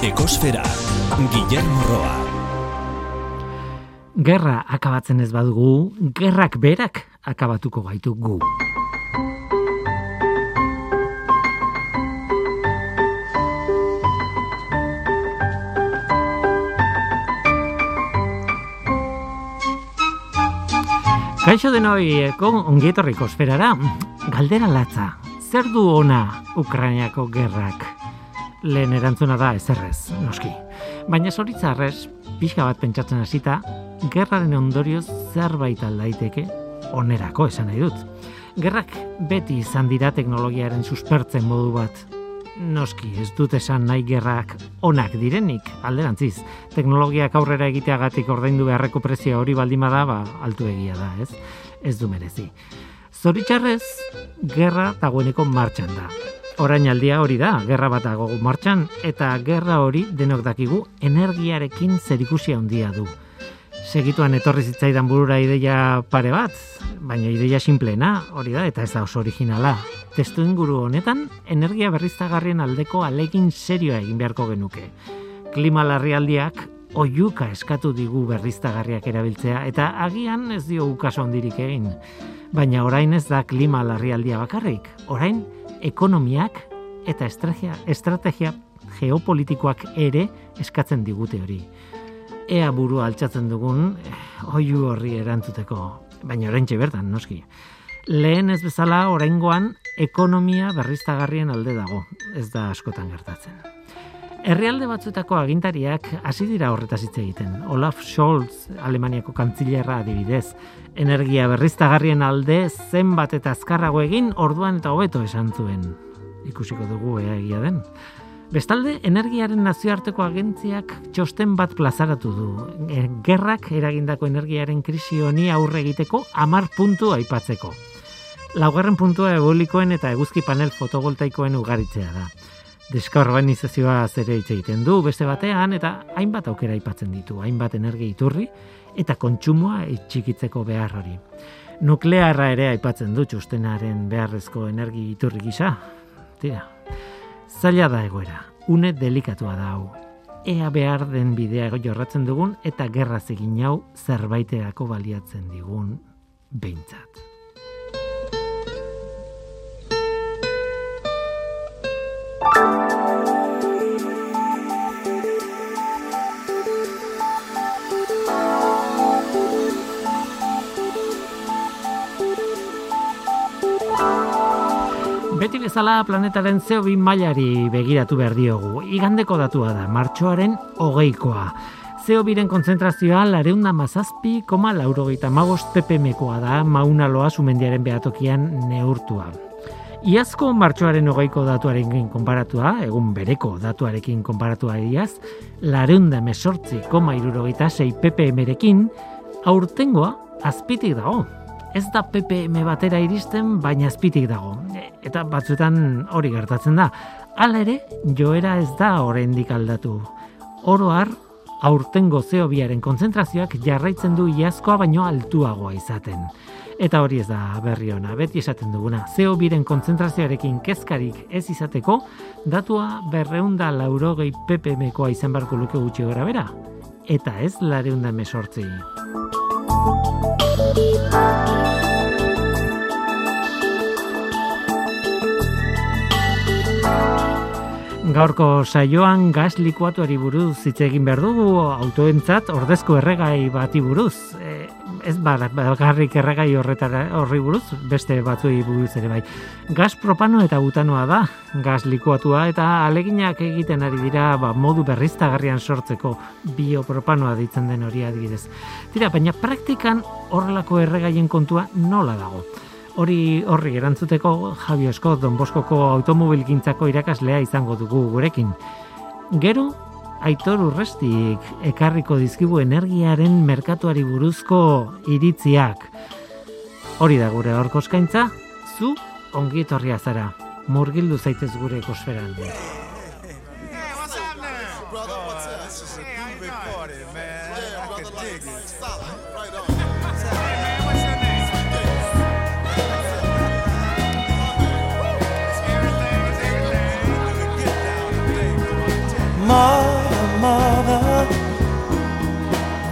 Ekosfera, Guillermo Roa. Gerra akabatzen ez badugu, gerrak berak akabatuko gaitu gu. Kaixo denoi, eko ongietorri kosferara, galdera latza, zer du ona Ukrainiako gerrak? Lehen erantzuna da ezerrez, noski. Baina zoritzarrez, pixka bat pentsatzen hasita, gerraren ondorioz zerbait aldaiteke onerako esan nahi dut. Gerrak beti izan dira teknologiaren suspertzen modu bat. Noski, ez dut esan nahi gerrak onak direnik, alderantziz. Teknologiak aurrera egiteagatik ordaindu beharreko prezio hori baldima da, ba, altu egia da, ez? Ez du merezi. Zoritxarrez, gerra dagoeneko martxan da. Orain aldia hori da, gerra bat dago martxan, eta gerra hori denok dakigu energiarekin zerikusia handia du. Segituan etorri zitzaidan burura ideia pare bat, baina ideia sinpleena, hori da, eta ez da oso originala. Testu inguru honetan, energia berriztagarrien aldeko alegin serioa egin beharko genuke. Klima larrialdiak oiuka eskatu digu berriztagarriak erabiltzea, eta agian ez dio ukaso ondirik egin. Baina orain ez da klima larrialdia bakarrik, orain ekonomiak eta estrategia, estrategia geopolitikoak ere eskatzen digute hori. Ea buru altxatzen dugun, eh, oiu horri erantzuteko, baina orain bertan, noski. Lehen ez bezala oraingoan ekonomia berriztagarrien alde dago, ez da askotan gertatzen. Herrialde batzuetako agintariak hasi dira horretaz hitz egiten. Olaf Scholz, Alemaniako kantzilerra adibidez, energia berriztagarrien alde zenbat eta azkarrago egin orduan eta hobeto esan zuen. Ikusiko dugu ea egia den. Bestalde, energiaren nazioarteko agentziak txosten bat plazaratu du. E, gerrak eragindako energiaren krisi honi aurre egiteko amar puntu aipatzeko. Laugarren puntua ebolikoen eta eguzki panel fotovoltaikoen ugaritzea da. Deskarbanizazioa zere hitz egiten du beste batean eta hainbat aukera aipatzen ditu, hainbat energia iturri eta kontsumoa txikitzeko behar hori. Nuklearra ere aipatzen du txustenaren beharrezko energi iturri gisa. Tira, zaila da egoera, une delikatua da hau. Ea behar den bidea jorratzen dugun eta gerra egin hau zerbaiterako baliatzen digun behintzat. Beti bezala planetaren zeo bi mailari begiratu behar diogu. Igandeko datua da, martxoaren hogeikoa. Zeo biren konzentrazioa lareunda mazazpi, koma laurogeita magos ppmkoa da maunaloa sumendiaren behatokian neurtua. Iazko martxoaren hogeiko datuarekin konparatua, egun bereko datuarekin konparatua iaz, lareunda mesortzi, koma irurogeita sei ppm-rekin, aurtengoa azpitik dago, ez da PPM batera iristen, baina azpitik dago. Eta batzuetan hori gertatzen da. Hala ere, joera ez da oraindik aldatu. Oro har, aurtengo zeobiaren konzentrazioak jarraitzen du iazkoa baino altuagoa izaten. Eta hori ez da berri ona, beti esaten duguna. Zeobiren konzentrazioarekin kezkarik ez izateko, datua berreunda laurogei PPM-koa izan barko luke gutxi gara bera. Eta ez lareunda mesortzi. Gaurko saioan gas likuatuari buruz hitz egin behar dugu autoentzat ordezko erregai bati buruz. E, ez bakarrik erregai horretara horri buruz, beste batzuei buruz ere bai. Gas propano eta butanoa da, gas likuatua eta aleginak egiten ari dira ba, modu berriztagarrian sortzeko biopropanoa ditzen den hori adibidez. Tira, baina praktikan horrelako erregaien kontua nola dago? hori horri erantzuteko Javi Osko Don Boskoko automobilgintzako irakaslea izango dugu gurekin. Gero, Aitor Urrestik ekarriko dizkibu energiaren merkatuari buruzko iritziak. Hori da gure horko eskaintza, zu ongi etorria zara. Murgildu zaitez gure ekosferan. Mother,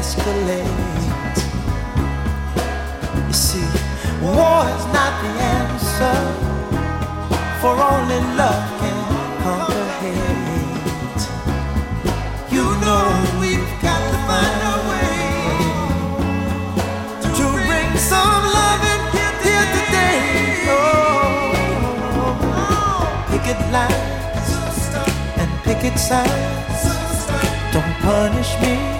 escalate. You see, war is not the answer, for only love can conquer hate. You know we've got to find a way to bring some love and in here today. Oh, picket lines and picket signs. Don't punish me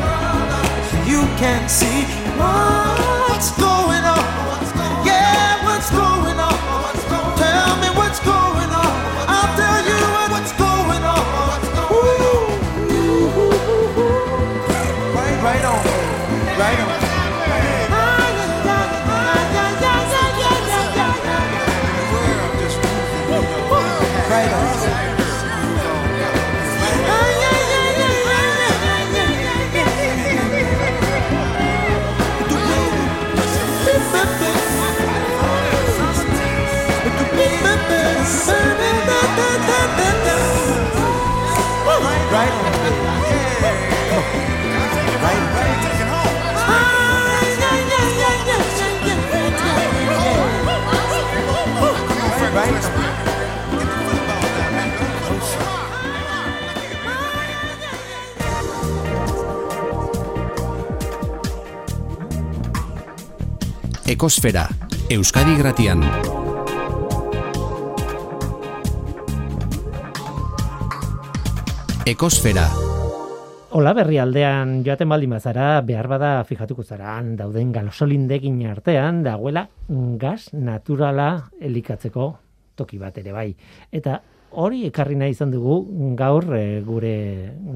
So you can see what's going on. Yeah, what's going on? Tell me what's going on. I'll tell you what's going on. Ooh. Right on, right on. Ekosfera, Euskadi Gratian. Ekosfera, Ola berri aldean joaten baldin bazara, behar bada fijatuko zara, han dauden gasolindegin artean, dagoela gas naturala elikatzeko toki bat ere bai. Eta hori ekarri nahi izan dugu gaur eh, gure,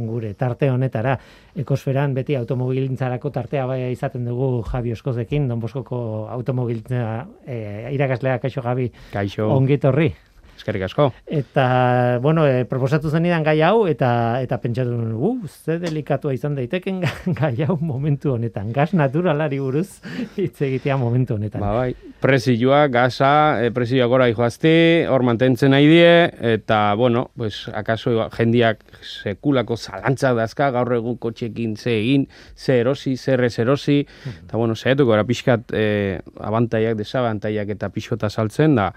gure tarte honetara. Ekosferan beti automobilintzarako tartea bai izaten dugu Javi Oskozekin, Don Boskoko automobilintza eh, irakaslea, kaixo Javi, Kaixo, ongitorri. Eskerrik asko. Eta, bueno, e, proposatu zenidan gai hau, eta eta pentsatu nuen, uh, ze delikatua izan daiteken gai hau momentu honetan. Gas naturalari buruz hitz egitea momentu honetan. Ba, bai, prezioa, gaza, e, prezioa gora ijoazte, hor mantentzen nahi die, eta, bueno, pues, akaso jendiak sekulako zalantzak dazka, gaur egun kotxekin ze egin, ze erosi, zer ez erosi, eta, bueno, zehatuko, gara pixkat e, abantaiak, desabantaiak eta pixota saltzen, da,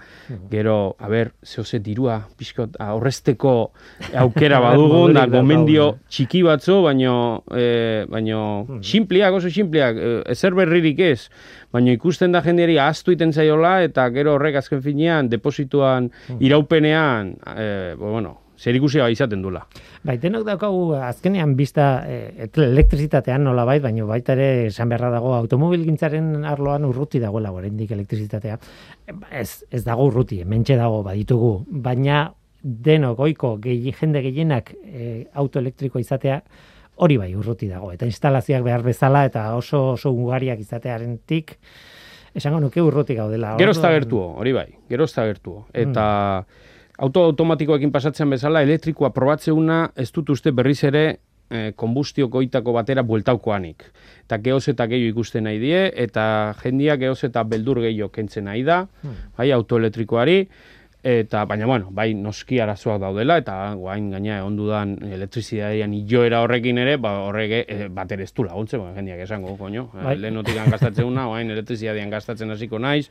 gero, a ber, zehose dirua, pixkot, aurrezteko aukera badugun, da, gomendio eh? txiki batzu, baino, e, baino, simpliak, oso simpliak, e, ezer berririk ez, baina ikusten da jendeari ahaztu iten zaiola, eta gero horrek azken finean, deposituan, iraupenean, e, bueno, zer ikusia bai izaten dula. Bai, denok daukagu azkenean bista e, elektrizitatean nola bait, baina baita ere esan beharra dago automobilgintzaren arloan urruti dagoela oraindik elektrizitatea. Ez, ez dago urruti, mentxe dago baditugu, baina denok goiko gehi, jende gehienak e, autoelektrikoa izatea hori bai urruti dago. Eta instalazioak behar bezala eta oso oso ugariak izatearentik esango nuke urruti gaudela. Gero ez da gertuo, hori bai, gero ez da gertuo. Eta auto automatikoekin pasatzen bezala, elektrikoa probatzeuna ez dut uste berriz ere eh, konbustio goitako batera bueltaukoanik. Eta gehoz eta gehiago ikusten nahi die, eta jendia gehoz eta beldur gehiago kentzen nahi da, bai, autoelektrikoari, eta baina bueno, bai noski arazoak daudela eta guain gaina ondudan elektrizitatean joera horrekin ere, ba horrek e, bater ez du laguntzen, ba, jendeak esango, koño. Bai. Bai. Lehenotik gastatzen una, guain elektrizitatean gastatzen hasiko naiz.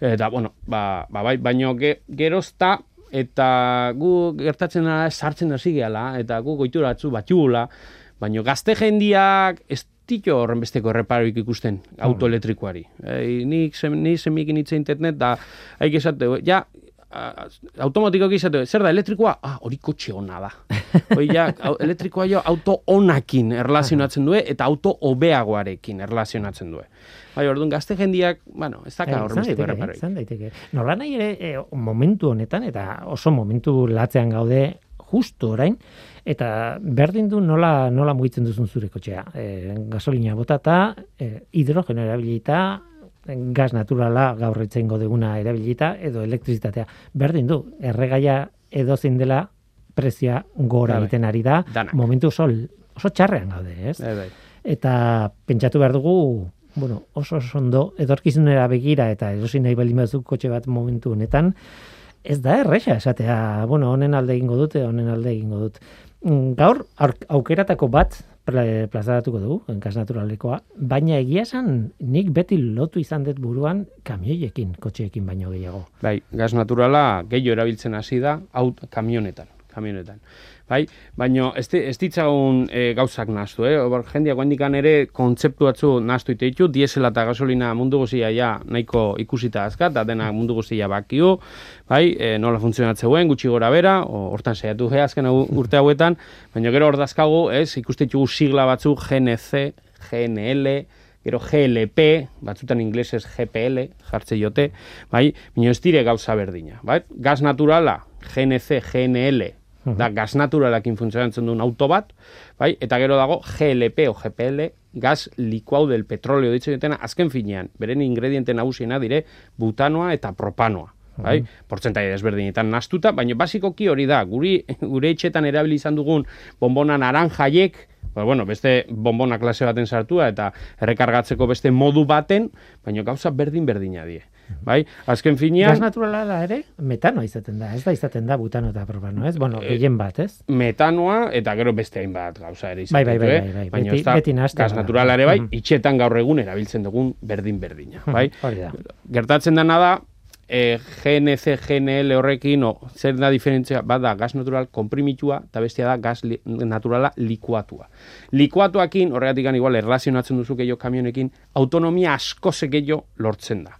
Eta bueno, ba, ba bai, baino ge, gerozta eta gu gertatzen da sartzen hasi gehala eta gu goituratzu batxugula, baino gazte jendiak ez tito horren besteko erreparoik ikusten autoelektrikoari. E, nik sem, ni semikin hitz internet da haik esate, ja, a- automatikoki izate, zer da, elektrikoa? Ah, hori kotxe ona da. Hoi ja, elektrikoa jo auto onakin erlazionatzen due eta auto hobeagoarekin erlazionatzen due. Bai, orduan gazte jendiak, bueno, ez daka horren besteko daiteke, erreparoik. izan daiteke. Nola nahi ere, e, momentu honetan, eta oso momentu latzean gaude, justu orain, eta berdin du nola, nola mugitzen duzun zure kotxea. E, gasolina botata, e, hidrogeno erabilita, gas naturala gaur itzengo duguna erabilita, edo elektrizitatea. Berdin du, erregaia edozein dela prezioa gora Bai, egiten ari da, Danak. momentu oso, oso txarrean gaude, ez? Bai, bai. eta pentsatu behar dugu bueno, oso oso ondo edorkizunera begira eta erosi nahi baldin baduzu kotxe bat momentu honetan ez da erresa esatea, bueno, honen alde egingo dute, honen alde egingo dut. Mm, Gaur aur- aukeratako bat pla- plazaratuko dugu, gas naturalekoa, baina egia esan nik beti lotu izan dut buruan kamioiekin, kotxeekin baino gehiago. Bai, gas naturala gehiago erabiltzen hasi da aut kamionetan, kamionetan. Bai, baino ez, ez ditzagun e, gauzak nastu, eh? Hor jendeak handikan ere kontzeptu batzu nastu ite ditu, diesela eta gasolina mundu guztia ja nahiko ikusita azka, eta dena mundu guztia bakiu, bai, e, nola funtzionatzeuen, gutxi gora bera, o, hortan saiatu ge azken urte hauetan, baina gero hor dazkagu, ez, ikuste ditugu sigla batzu GNC, GNL, gero GLP, batzutan inglesez GPL, jartze jote, bai, baina ez dire gauza berdina, bai? Gas naturala, GNC, GNL, da gas naturalakin funtzionatzen duen auto bat, bai? Eta gero dago GLP o GPL, gas likuau del petroleo ditzen dutena, azken finean, beren ingrediente nagusiena dire butanoa eta propanoa. Bai, portzentai desberdinetan nastuta, baina basikoki hori da, guri, gure etxetan erabili izan dugun bonbona naranjaiek, ba, bueno, beste bonbona klase baten sartua eta errekargatzeko beste modu baten, baina gauza berdin-berdina die. Bai, azken finean, Gas naturala da ere, metanoa izaten da, ez da izaten da butano eta propano, ez? Bueno, Eh, gehien bat, ez? metanoa eta gero beste hainbat gauza ere Bai, bai, ditu, bai, eh? bai, bai. Baina Beti- ez da, beti nahasten gas da. naturala ere bai, Mhm. itxetan gaur egun erabiltzen dugun berdin-berdina, bai? Hori da. Gertatzen dena da, e, GNC, GNL horrekin, o, zer da diferentzia, bada gas natural komprimitua, eta bestia da gas li, naturala likuatua. Likuatuakin, horregatik igual, erlazionatzen duzu gehiago kamionekin, autonomia asko gehiago lortzen da.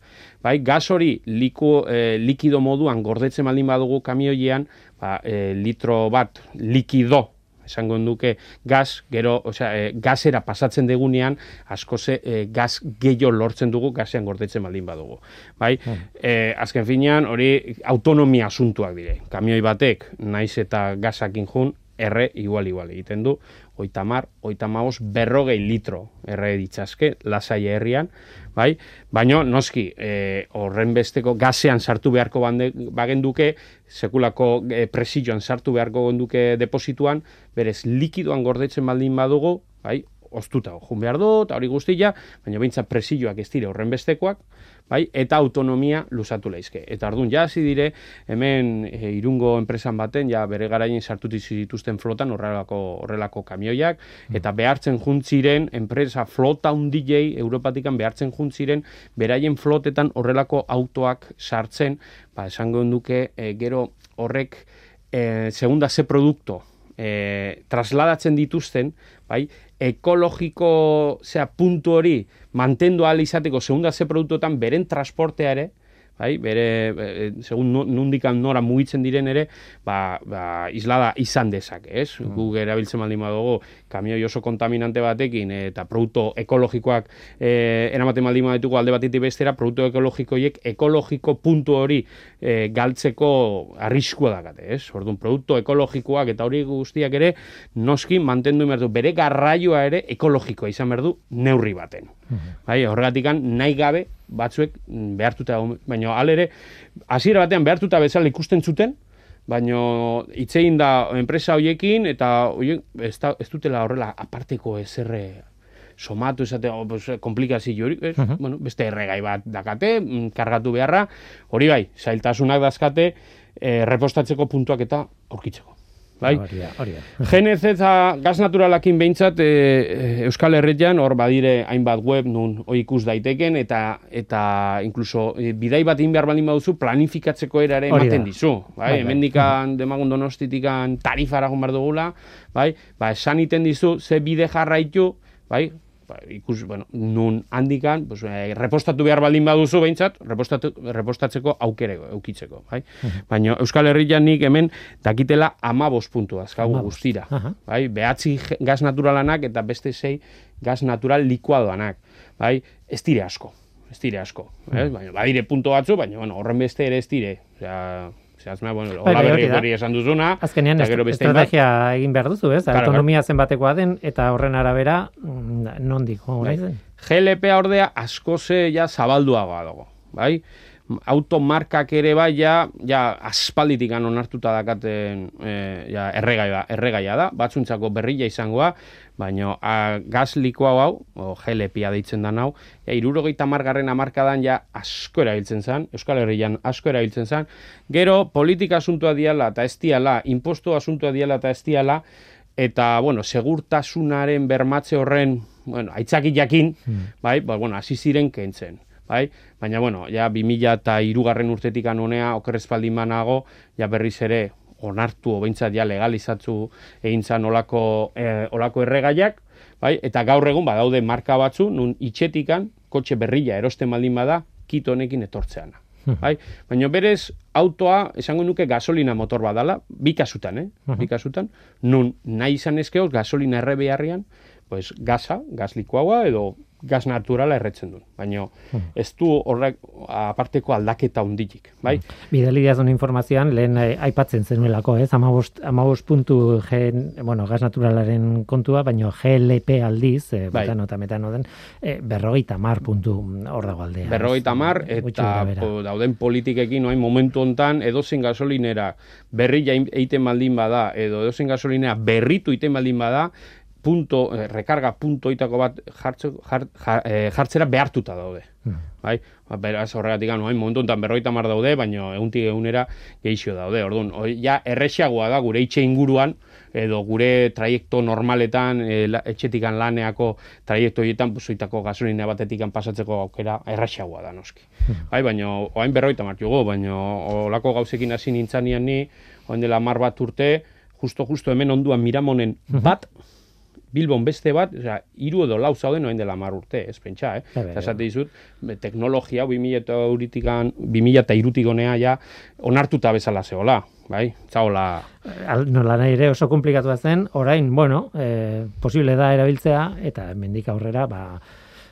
Bai, gas hori liku, e, likido moduan gordetzen baldin badugu kamioian, ba, e, litro bat likido esango duke gas, gero, osea, e, gasera pasatzen degunean, asko ze e, gas gehiago lortzen dugu gasean gordetzen baldin badugu. Bai, e, azken finean, hori autonomia asuntuak dire. Kamioi batek, naiz eta gasakin jun, erre igual igual egiten du, oita mar, oita maos, berrogei litro erre ditzazke, lasai herrian, bai? Baina, noski, e, horren besteko gasean sartu beharko bande, bagenduke, sekulako e, presioan sartu beharko genduke deposituan, berez likidoan gordetzen baldin badugu, bai? Oztuta, jun behar du, eta hori guztia, baina behintzat presioak ez dire horren bestekoak, bai, eta autonomia lusatu leizke. Eta ardun ja hasi dire hemen e, irungo enpresan baten ja bere garaien sartu dituzten flotan horrelako horrelako kamioiak eta behartzen juntziren enpresa flota hundilei Europatikan behartzen juntziren beraien flotetan horrelako autoak sartzen, ba esango duke e, gero horrek e, segunda ze produkto e, trasladatzen dituzten, bai, ekologiko zea, puntu hori mantendu ahal izateko segunda ze produktuetan beren transportea ere, bai, bere, e, segun nu- nundikan nora mugitzen diren ere, ba, ba, islada izan dezake, ez? Mm. Guk erabiltzen baldin badugu, kamioi oso kontaminante batekin eta produktu ekologikoak e, eramaten baldin baditugu alde batetik bestera, produktu ekologikoiek ekologiko puntu hori e, galtzeko arriskua dakate, ez? Orduan, produktu ekologikoak eta hori guztiak ere, noski mantendu behar du, bere garraioa ere ekologikoa izan behar du neurri baten. Bai, horregatikan nahi gabe batzuek mm, behartuta, baina alere, hasiera batean behartuta bezala ikusten zuten, baina hitzein da enpresa hoiekin eta hoiek ez, ez dutela horrela aparteko ezerre somatu esate, oh, pues, komplikazio hori, ez? bueno, beste erregai bat dakate, mm, kargatu beharra, hori bai, zailtasunak dazkate, eh, repostatzeko puntuak eta aurkitzeko. Bai? Hori da, hori da. GNZ eta gaz naturalakin behintzat e, Euskal Herrian hor badire hainbat web nun hoi ikus daiteken eta eta incluso e, bidai bat egin behar baldin baduzu planifikatzeko era ere Hori ematen dizu. Bai, Bai, bai. hemendikan demagun donostitikan tarifara joan behar dugula, bai, ba, esan iten dizu ze bide jarraitu, bai, ba, ikus, bueno, nun handikan, pues, eh, repostatu behar baldin baduzu behintzat, repostatu, repostatzeko aukereko, eukitzeko, bai? Baina Euskal Herrian nik hemen dakitela amabos puntu azkagu Hamabost. guztira, Aha. bai? Behatzi gaz naturalanak eta beste sei gaz natural likuadoanak, bai? Ez dire asko, ez dire asko, eh? baina badire punto batzu, baina bueno, horren beste ere ez dire, osea, zehazma, bueno, Bai, hola berri hori hori esan duzuna, Azkenean eta gero est- beste estrategia egin behar duzu, ez? Claro, Autonomia zenbatekoa den eta horren arabera mm, nondik jo Bai. naizen. GLP ordea asko ze ja zabalduagoa dago, bai? Automarkak ere bai ja, ja aspalditik onartuta dakaten e, ja, erregaia, erregaia da, batzuntzako berrila izangoa, baina a, gaz likoa hau, o GLP-a deitzen da hau, ja, irurogeita margarren amarkadan ja asko erabiltzen zen, Euskal Herrian asko erabiltzen zen, gero politika asuntua diala eta ez diala, impostu asuntua diala eta ez diala, eta, bueno, segurtasunaren bermatze horren, bueno, aitzaki jakin, bai, ba, bueno, hasi ziren kentzen, bai, baina, bueno, ja, 2000 eta irugarren urtetik anonea, okerrezpaldin manago, ja berriz ere, onartu, o behintzat ja legalizatzu egin zan olako, eh, olako erregaiak, bai, eta gaur egun badaude marka batzu, nun itxetikan, kotxe berrila erosten baldin bada, kito honekin etortzeana. Bai? Baina berez autoa esango nuke gasolina motor badala, bi kasutan, eh? Bi kasutan, nun nahi izan ezkeoz gasolina erre beharrian, pues gaza, gaz likuaua edo gaz naturala erretzen duen. Baina ez du horrek aparteko aldaketa hunditik, bai? Bidali dazun informazioan, lehen eh, aipatzen zenuelako, ez? Amabost, amabost puntu gen, bueno, gas naturalaren kontua, baino GLP aldiz, eh, Bai. butano eta metano den, eh, berrogeita mar puntu mm, hor dago aldea. Berrogeita mar, eta po, dauden politikekin noain momentu hontan edozein gasolinera berri jain- egiten baldin bada, edo edozein gasolinera berritu egiten baldin bada, punto, eh, rekarga puntoitako bat jartze, jar, jar, eh, jartzera behartuta daude. Bai? Ba, beraz horregatik noain momentu hontan berrogeita mar daude, baina eguntik egunera geixio daude. Orduan, hori ja erresiagoa da gure itxe inguruan, edo gure traiekto normaletan, e, la, etxetikan laneako traiekto horietan, pues, oitako gasolina batetikan pasatzeko aukera erresiagoa da noski. Bai, baina oain berroita martugu, baina olako gauzekin hasi nintzanian ni, oain dela mar bat urte, justo, justo hemen onduan miramonen bat, Bilbon beste bat, osea, hiru edo lau zauden orain dela 10 urte, ez pentsa, eh? Bai, bai, Eta esate dizut, teknologia hau 2000 eta euritikan, 2000 eta irutik honea ja onartuta bezala zehola, bai? Zaola, Al, nola nahi ere oso komplikatua zen, orain, bueno, eh, posible da erabiltzea, eta mendik aurrera, ba,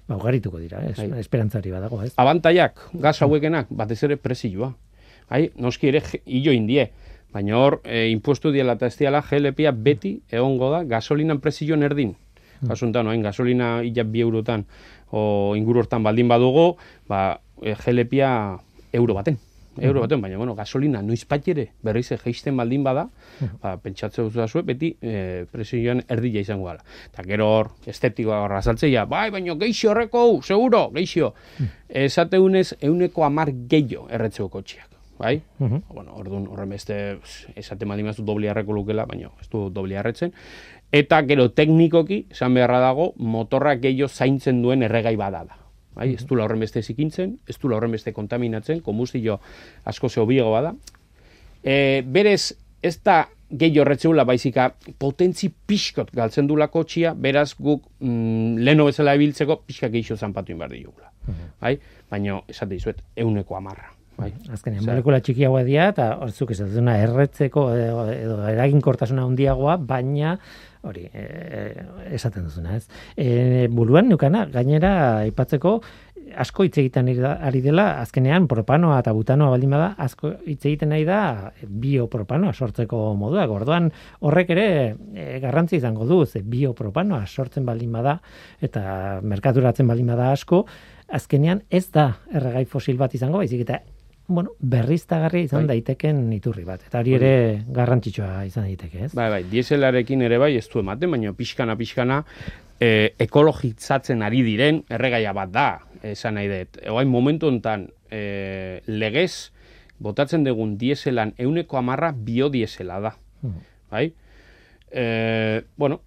ba ugarituko dira, ez? Bai. Esperantzari badago, ez? abantaiak, gaz hauekenak, batez ere prezioa. Bai, noski ere hilo indie. Baina hor, e, impuestu diela eta ez diela GLP-a beti egongo da gasolinan prezioen erdin. Kasuntan, oain, gasolina ila bi eurotan o inguru hortan baldin badugu, ba, e, GLP-a euro baten. Euro baten, baina, bueno, gasolina noiz ere berriz geisten baldin bada, ba, pentsatze duzu beti e, prezioen erdila izango gara. Eta gero hor, estetikoa horra saltzeia, bai, baina geixo horreko, seguro, geixo. Esateunez, euneko amar gehiago erretzeko kotxiak. Bai? Mhm. Bueno, orduan horren beste esate baldin bazu doblia erreko lukela, baina ez du doblia erretzen. Eta gero teknikoki, esan beharra dago, motorra gehiago zaintzen duen erregai bada da. Bai, ez du horren beste zikintzen, ez du horren beste kontaminatzen, komustio asko zehobiego bada. E, berez, ez da gehi horretzeula baizika potentzi pixkot galtzen dula kotxia, beraz guk mm, leno bezala ebiltzeko pixka geixo zanpatu inbar digula. Bai? Baina esate dizuet, euneko amarra. Bai? Azkenean, molekula txikiagoa dira, eta horzuk ez duna erretzeko edo, edo eraginkortasuna handiagoa, baina hori, e, esaten duzuna, ez? E, buruan nukana, gainera aipatzeko asko hitz egiten ari dela, azkenean propanoa eta butanoa baldin bada, asko hitz egiten nahi da biopropanoa sortzeko moduak. Orduan horrek ere e, garrantzi izango du, ze biopropanoa sortzen baldin bada eta merkaturatzen baldin bada asko, azkenean ez da erregai fosil bat izango, baizik eta bueno, berriztagarria izan Bai. daiteken iturri bat. Eta hori ere garrantzitsua izan daiteke, ez? Bai, bai, dieselarekin ere bai ez du ematen, baina pixkana pixkana e, ekologitzatzen ari diren erregaia bat da, esan nahi dut. Oain momentu hontan e, legez botatzen dugun dieselan euneko amarra biodiesela da. Bai? E, bueno,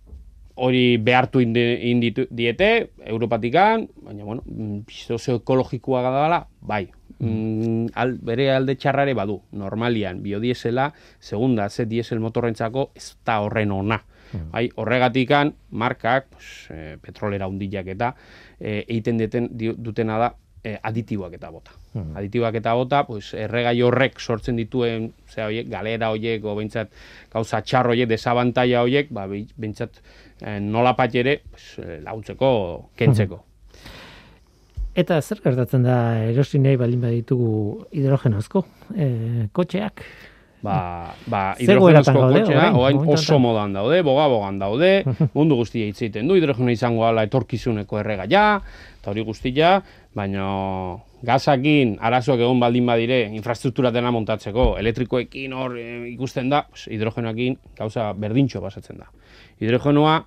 hori behartu indi, inditu diete, Europatikan, baina, bueno, mm, sozio ekologikoa dela, bai. Mm, al, bere alde txarrare badu, normalian, biodiesela, segunda, ze diesel motorrentzako, ez da horren ona. Bai, horregatikan, markak, pues, e, petrolera hundiak eta, e, egiten deten, di- dutena da, e, aditiboak eta bota. Aditiboak eta bota, pues, erregai horrek sortzen dituen, ze horiek, galera horiek, o behintzat, gauza txar horiek, desabantaia horiek, ba, behintzat, e, nola ere, pues, launtzeko, kentzeko. Eta zer gertatzen da erosi nahi baldin baditugu hidrogenozko e, kotxeak? Ba, ba hidrogenozko kotxea, orain, orain oso modan daude, boga-bogan daude, mundu guztia hitz egiten du, hidrogeno izango ala etorkizuneko erregaia, eta hori guztia, baina gazakin arazoak egon baldin badire infrastruktura dena montatzeko, elektrikoekin hor e, ikusten da, pues, hidrogenoekin gauza berdintxo pasatzen da. Hidrogenoa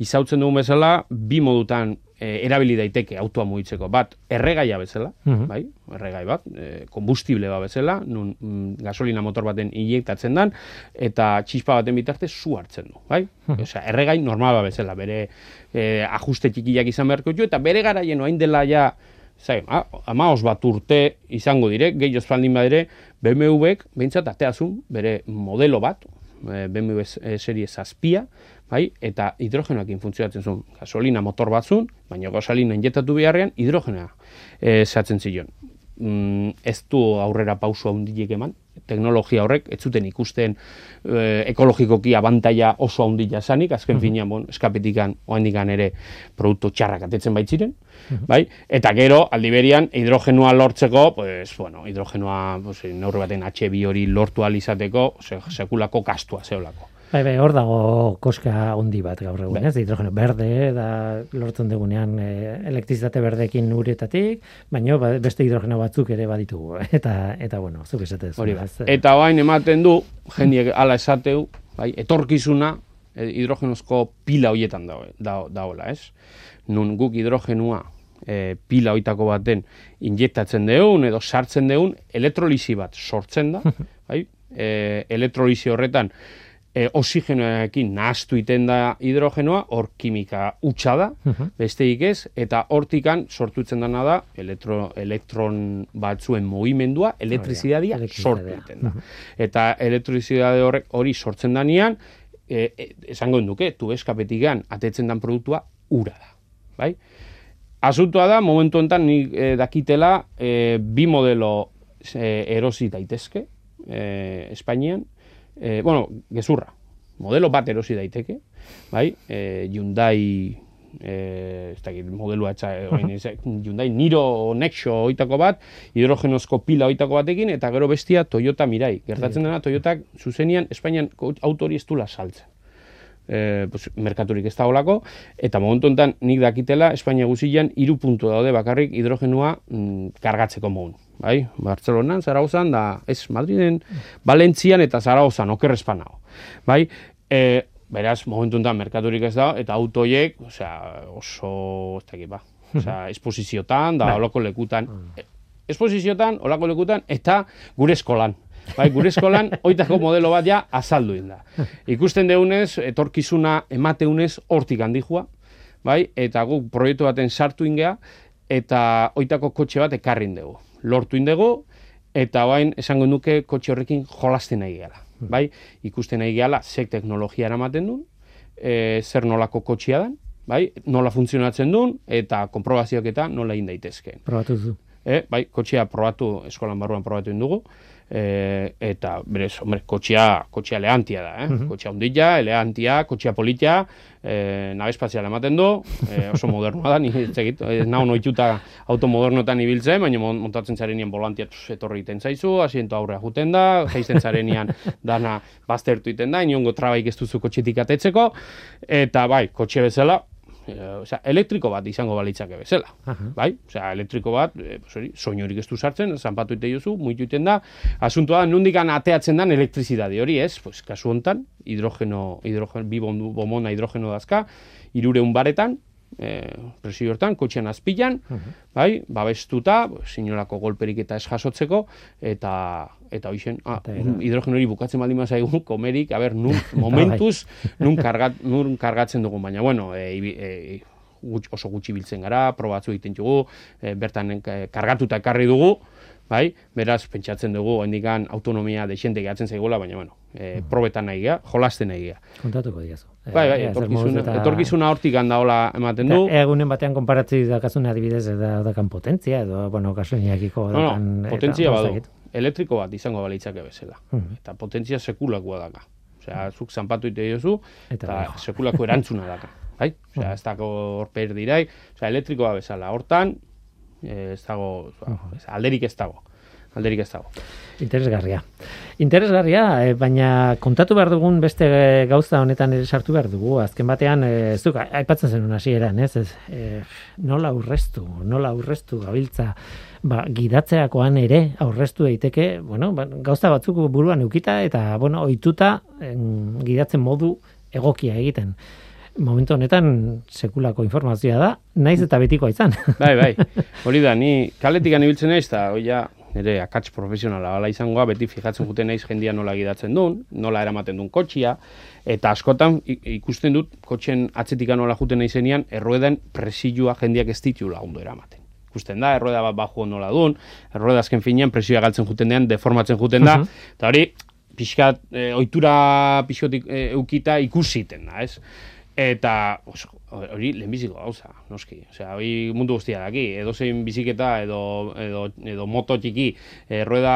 izautzen dugun bezala, bi modutan e, erabili daiteke autoa mugitzeko. Bat, erregaia bezala, Mhm. bai, erregai bat, e, kombustible bat bezala, nun mm, gasolina motor baten injektatzen dan, eta txispa baten bitartez zu hartzen du, bai? Osea, erregai normal bat bezala, bere e, ajuste txikiak izan beharko ditu, eta bere garaien oain dela ja, zai, ma, amaos bat urte izango dire, gehi baldin badire, BMW-ek behintzat ateazun bere modelo bat, e, BMW e, serie zazpia, bai, eta hidrogenoakin funtzionatzen zuen gasolina motor batzun, baina gasolina injetatu beharrean hidrogenoa e, zehatzen zion. Mm, ez du aurrera pauso handiek eman, teknologia horrek, ez zuten ikusten e, ekologikoki abantaia oso handia zanik, azken finean, bon, eskapetikan, oandikan ere produktu txarrak atetzen baitziren, bai? Eta gero, aldiberian, hidrogenoa lortzeko, pues, bueno, hidrogenoa, pues, neurri baten HB hori lortu ahal izateko, se, sekulako kastua zeolako. Bai, bai, hor dago koska handi bat gaur egun, Bai. ez? Hidrogeno berde, da lortzen dugunean e, elektrizitate berdekin uretatik, baina ba, beste hidrogeno batzuk ere baditugu. Eta, eta bueno, zuk esatez. Hori da. Eta orain ematen du, jendiek hala esateu, bai, etorkizuna e, hidrogenozko pila hoietan dago, da, daola, ez? Nun guk hidrogenua e, pila hoitako baten injektatzen deun edo sartzen deun elektrolisi bat sortzen da, bai? E, elektrolisi horretan e, oxigenoekin nahastu iten da hidrogenoa, hor kimika utxa da, besteik ez, eta hortikan sortutzen dana da elektro, elektron batzuen mugimendua, elektrizitatea sortu elektrizitatea. egiten da. Eta elektrizitate horrek hori sortzen danean, e, e, esango duke, tu eskapetikan atetzen dan produktua ura da. Bai? Asuntoa da, momentu honetan nik e, dakitela e, bi modelo e, erosi daitezke e, Espainian. E, bueno, gezurra, modelo bat erosi daiteke, bai? E, Hyundai eh, ez dakit, modelua etxa, eh, orain ez, Hyundai Niro Nexo oitako bat, hidrogenozko pila oitako batekin, eta gero bestia Toyota Mirai. Gertatzen dena, Toyotak zuzenian, Espainian autori ez dula saltzen. E, pues, merkaturik ez dagoelako, eta momentu honetan nik dakitela, Espainia guzian hiru puntu daude bakarrik hidrogenua mm, kargatzeko mogun. Bai? Bartzelonan, Zaragozan, da, ez, Madriden, Valentzian eta Zaragozan, okerrezpanago. Bai? E, beraz, momentu honetan merkaturik ez dago, eta autoiek, osea, oso, ez dakit ba, osea, esposiziotan, da, olako lekutan, e, esposiziotan, olako lekutan, eta gure eskolan. Bai, gure eskolan, oitako modelo bat ja azaldu da. Ikusten deunez, etorkizuna emateunez hortik handijua, bai, eta guk proiektu baten sartu ingea, eta oitako kotxe bat ekarrin dugu. Lortu indegu, eta bain esango nuke kotxe horrekin jolasten nahi gehala. Bai, ikusten nahi gehala zek teknologia eramaten duen, e, zer nolako kotxea dan, bai, nola funtzionatzen duen, eta konprobazioak eta nola egin daitezkeen. Probatu zu. e, bai, kotxea probatu, eskolan barruan probatu indugu, e, eta berez, hombre, kotxea, kotxea eleantia da, eh? kotxea ondila, eleantia, kotxea politia, e, nabe espaziala ematen du, e, oso modernoa da, ni ez egit, ez nao noituta automodernotan ibiltzen, baina mon- montatzen zarenien volantia tx, etorri egiten zaizu, asiento aurrea juten da, jaisten zarenean dana baztertu egiten da, inongo trabaik ez duzu kotxetik atetzeko, eta bai, kotxe bezala, osea, elektriko bat izango balitzake bezala. Aha. Bai, osea, elektriko bat, e, pues hori, soinurik ez du sartzen, zanpatu ite duzu, muitu iten da. Asuntoa da, nundikan ateatzen dan elektrizidade hori, ez? Pues, kasu hontan, hidrogeno, hidrogeno, bi bomona hidrogeno dazka, irureun baretan, e, presio hortan, kotxean azpilan, bai, babestuta, pues, inolako golperik eta ez jasotzeko, eta eta hoixen, ah, hidrogeno hori bukatzen baldin bazaigu, komerik, a ber, nun, momentuz, nun, kargat, nun kargatzen dugun, baina, bueno, e, e, gutx, oso gutxi biltzen gara, probatzu egiten dugu, e, bertan e, kargatuta ekarri dugu, bai, beraz, pentsatzen dugu, hendikan autonomia desente gehatzen zaigula, baina, bueno, e, probetan nahi gea, jolasten nahi gea. Kontatuko diazu. Bai, bai, moduz etorkizuna, eta- etorkizuna hortik handaola ematen du. Eta egunen batean konparatzi dakazun adibidez da dakan potentzia edo bueno gasolinaekiko No, dakan no, potentzia badu. Elektriko bat izango balitzake bezala. Mhm. Eta potentzia sekulakoa daka. Osea, zuk zanpatu ite diozu, Eta eta gehiago. sekulako erantzuna daka. Bai? Osea, ez dago horper dirai, osea, elektrikoa bezala. Hortan, eh, ez dago, alderik ez dago. Alderik ez dago. Interesgarria. Interesgarria, eh, baina kontatu behar dugun beste gauza honetan ere sartu behar dugu. Azken batean, eh, zuk aipatzen zenun hasieran, ez? ez eh, nola aurreztu, nola aurreztu gabiltza ba, gidatzeakoan ere aurreztu daiteke, bueno, ba, gauza batzuk buruan eukita eta, bueno, ohituta gidatzen modu egokia egiten. Momentu honetan sekulako informazioa da, naiz eta betikoa izan. Bai, bai. Hori da, ni kaletik ibiltzen naiz, eta hoi ja, nire akats profesionala bala izangoa, beti fijatzen juten naiz jendia nola gidatzen duen, nola eramaten duen kotxia, eta askotan ikusten dut kotxen atzetika nola juten naizenean, errueden presioa jendiak ez ditula ondo eramaten. Ikusten da, errueda bat baju nola duen, errueda azken finean presioa galtzen juten dean, deformatzen juten da, eta hori, pixkat, e, ohitura pixkotik e, eukita ikusiten da, ez? Eta oso, hori lehenbiziko gauza, noski. Osea, hori mundu guztia daki, edozein biziketa edo, edo, edo moto txiki, errueda,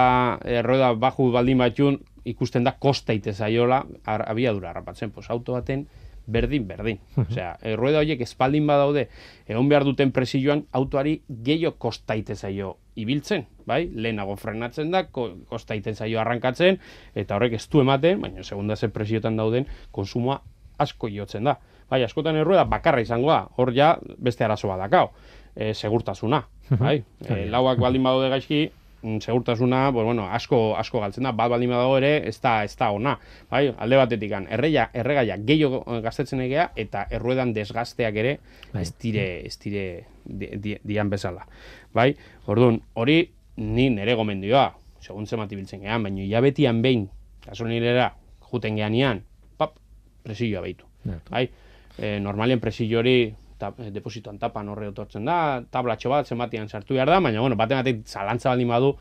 errueda baju baldin batxun, ikusten da kosta ite zaiola ar, abiadura harrapatzen. Pues auto baten berdin, berdin. Osea, errueda horiek espaldin badaude, egon behar duten presioan, autoari gehiago kosta ite zaio ibiltzen, bai? Lehenago frenatzen da, ko, kosta ite zaio arrankatzen, eta horrek ez du ematen, baina segunda ze presiotan dauden, konsumoa asko jotzen da. Bai, askotan errueda bakarra izango da, hor ja beste arazo bat dakao, e, segurtasuna, bai? E, lauak baldin badaude gaizki, mm, segurtasuna, pues, bueno, asko asko galtzen da, bat baldin badago ere, ez da, ez da ona, bai? Alde batetik, erreia, erregaia gehiago eh, gastatzen egea, eta erruedan desgasteak ere, Bai. ez dire, ez dire di, di, dian bezala, bai? Orduan, hori ni nere gomendioa, segun zemat ibiltzen gehan, baina hilabetian behin, gasolinera, juten gehanean, pap, presioa behitu. Ja. Bai, e, normalien presio hori ta, e, depositoan tapan horre otortzen da, tablatxo bat zenbatian sartu behar da, baina bueno, baten batek zalantza baldin badu,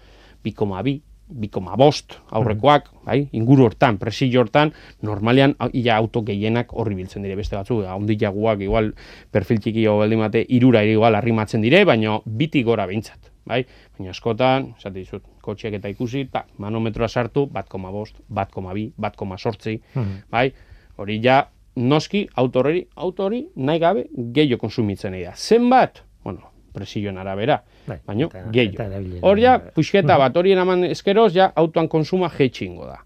bikoma bi, bikoma bost aurrekoak, bai, inguru hortan, presio hortan, normalean ia auto gehienak horri biltzen dire beste batzuk, handiagoak igual perfil txiki baldin bate, irura igual arrimatzen dire, baina biti gora behintzat. Bai? Baina askotan, esate dizut, kotxeak eta ikusi, ta, manometroa sartu, bat koma bost, bat koma bi, bat koma sortzi, bai? Hori ja, noski, auto hori, auto hori nahi gabe gehiago konsumitzen da. Zenbat? Bueno, presioen arabera, Bai, baina eta- gehiago. Hor ja, puxketa bat hori eman eskeroz, ja, autoan konsuma jeitxingo da.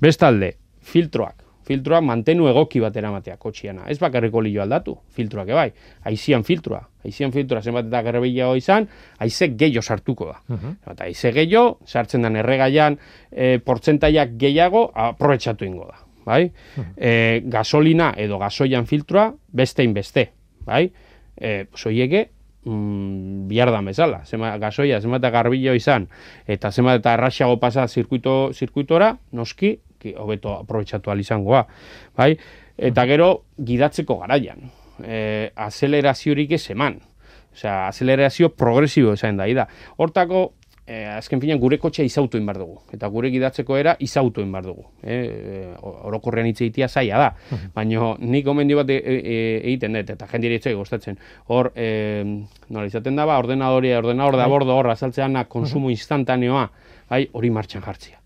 Bestalde, filtroak. Filtroak mantenu egoki bat eramatea kotxiana. Ez bakarriko lio aldatu, filtroak ebai. Aizian filtroa. Aizian filtroa zenbat eta gerbilago izan, aize gehiago sartuko da. Eta aize gehiago, sartzen den erregaian, e, portzentaiak gehiago, aprobetsatu ingo da. Bai? E, gasolina edo gasoian filtroa, bestein beste. Bai? E, soieke, mm, bihar da bezala. Zema, gasoia, zenbat eta garbilo izan, eta zenbat eta erraxago pasa zirkuito, zirkuitora, noski, ki- hobeto aprobetsatu ahal izangoa. Bai? Eta gero, gidatzeko garaian. E, azeleraziorik ez eman. Osea, azelerazio progresibo esan da. da. Hortako, e, azken finean gure kotxea izautu egin behar dugu. Eta gure gidatzeko era izautu egin behar dugu. E, e, orokorrean hitz egitea zaila da. Baina nik gomendio bat e, e, egiten dut, eta jendire hitz gustatzen. Hor, e, nola izaten daba, ordenadoria, ordenador da bordo hor, azaltzeana konsumo instantaneoa, bai, hori martxan jartzea.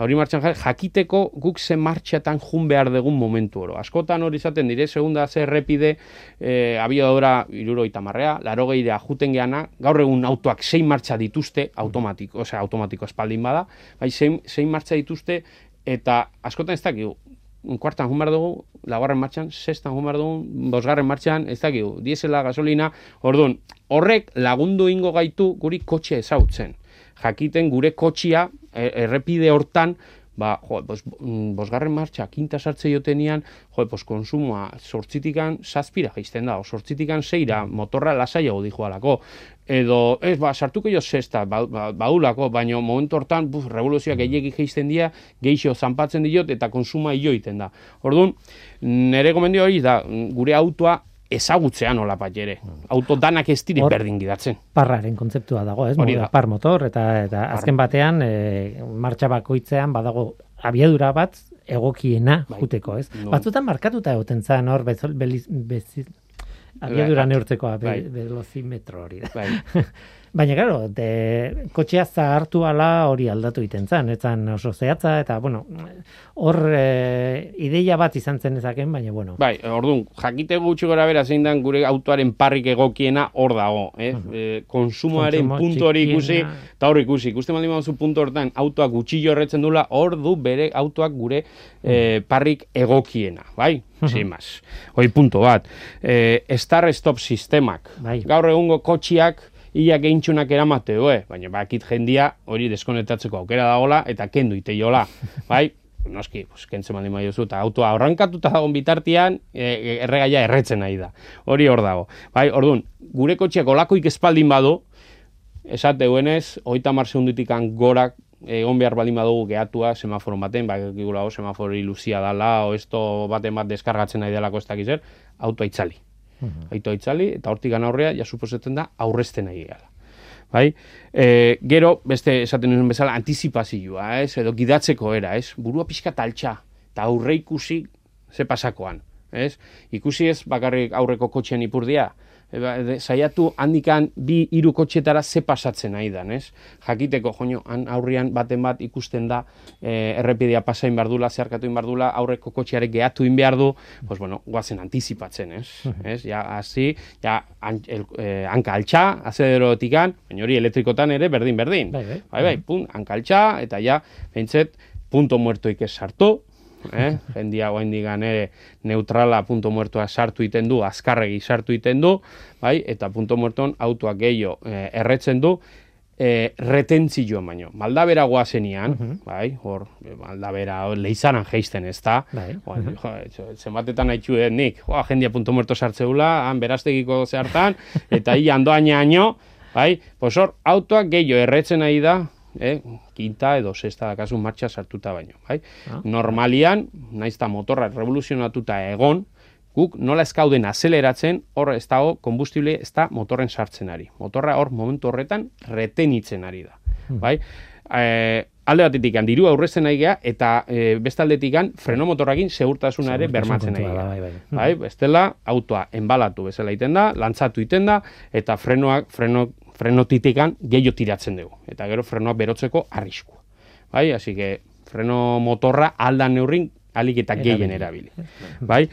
Hori martxan jakiteko guk ze martxatan jun behar dugun momentu oro. Askotan hori izaten dire, segunda ze errepide, e, abiadora iruro itamarrea, laro gehidea juten geana, gaur egun autoak zein martxa dituzte, automatiko, osea, automatiko espaldin bada, bai, zein, zein martxa dituzte, eta askotan ez dakigu, kuartan jun behar dugu, laugarren martxan, sextan jun behar dugu, bosgarren martxan, ez dakigu, diesela, gasolina, orduan, horrek lagundu ingo gaitu guri kotxe ezautzen. Jakiten gure kotxia, errepide hortan, ba, jo, bos, mm, bosgarren martxa, kinta sartze jotenian, jo, bos, konsumoa sortzitikan zazpira jaisten da, o sortzitikan zeira, motorra lasaiago dijoalako, edo, ez, ba, sartuko jo zesta, ba, ba, baulako, baina momentu hortan, buf, revoluzioak gehiagi jaisten dira, geixo zanpatzen diot, eta konsuma iten da. Orduan, nire gomendio hori da, gure autoa ezagutzea nola bat ere. Auto danak ez dire berdin gidatzen. Parraren kontzeptua dago, ez? Hori da. Par motor, eta, eta azken batean, e, martxa bakoitzean badago abiadura bat egokiena Bai. juteko, ez? No. Batzutan markatuta egoten zan hor, bezol, beliz, bezi, abiadura Bai. neurtzekoa, be, Bai. velozimetro hori da. Bai. Baina, claro, de, kotxea zahartu ala hori aldatu iten zan, etzan oso zehatza, eta, bueno, hor e, ideia bat izan zen ezaken, baina, bueno, Bai, orduan, jakite gutxi gora bera zein dan gure autoaren parrik egokiena hor dago, eh? E, konsumoaren Kontsumo puntu hori ikusi, eta hor ikusi, ikusten baldin baduzu puntu hortan, autoak gutxillo horretzen dula, hor du bere autoak gure e, parrik egokiena, bai? Sin más. Hoi punto bat. E, start-stop sistemak. Bai. Gaur egungo kotxiak, ia geintxunak eramateo, eh? baina bakit jendia hori deskonektatzeko aukera dagola, eta kendu iteiola, bai? noski, pues, kentzen baldin badiozu, eta autoa horrankatuta dagoen bitartian, e, erregaia erretzen nahi da. Hori hor dago. Bai, orduan, gure kotxeak olakoik espaldin badu, esate duenez, oita mar segundutikan gorak egon behar baldin badugu gehatua semaforo baten, ba, gigula, o, semaforo iluzia dala, o esto baten bat deskargatzen nahi delako ez dakiz zer, autoa itzali. Autoa itzali, eta hortik aurrea, ja suposetzen da, aurrezten nahi gehala. Bai? E, gero, beste esaten nuen bezala, antizipazioa, ez? Edo gidatzeko era, ez? Burua pixka taltxa, eta aurre ikusi ze pasakoan, ez? Ikusi ez bakarrik aurreko kotxean ipurdia, De- saiatu handikan bi hiru kotxetara ze pasatzen nahi dan, ez? Jakiteko, joño, han aurrian baten bat ikusten da e, errepidea pasain behar dula, zeharkatu in behar dula, aurreko kotxearek gehatu in behar du, pues bueno, guazen antizipatzen, ez? ez? Ja, hasi, ja, an, el, eh, hanka altxa, azederotikan, baina hori elektrikotan ere berdin-berdin. Bai, bai. bai, bai, pun, hanka altxa, eta ja, behintzet, punto muertoik ez sartu, eh? jendia oaindigan ere neutrala punto muertoa sartu iten du, azkarregi sartu iten du, bai, eta punto muerton autoak gehiago eh, erretzen du, eh, retentzioan baino. Maldabera goazenian, bai, hor, eh, maldabera hor, leizaran geisten ez da, Bai. Oain, jo, etxo, zenbatetan haitxu den nik, joa, jendia punto muerto sartzeula, han beraztegiko zehartan, eta hi andoainaino, bai, pues hor, autoak gehiago erretzen nahi da, eh, quinta edo sexta dakazu martxa sartuta baino, bai? Ah. Normalian, naiz eta motorra revoluzionatuta egon, guk nola ez gauden azeleratzen, hor ez dago kombustible ez da motorren sartzen ari. Motorra hor momentu horretan retenitzen ari da, bai? Eh, alde batetik diru aurrezten nahi geha, eta e, beste aldetik freno motorrakin segurtasuna ere bermatzen nahi geha. bai, bai. Bai, bestela autoa enbalatu bezala egiten da, lantzatu egiten da eta frenoak freno frenotitikan gehiago tiratzen dugu eta gero frenoak berotzeko arriskua. Bai, así que freno motorra aldan neurrin alik eta gehien erabili. Bai,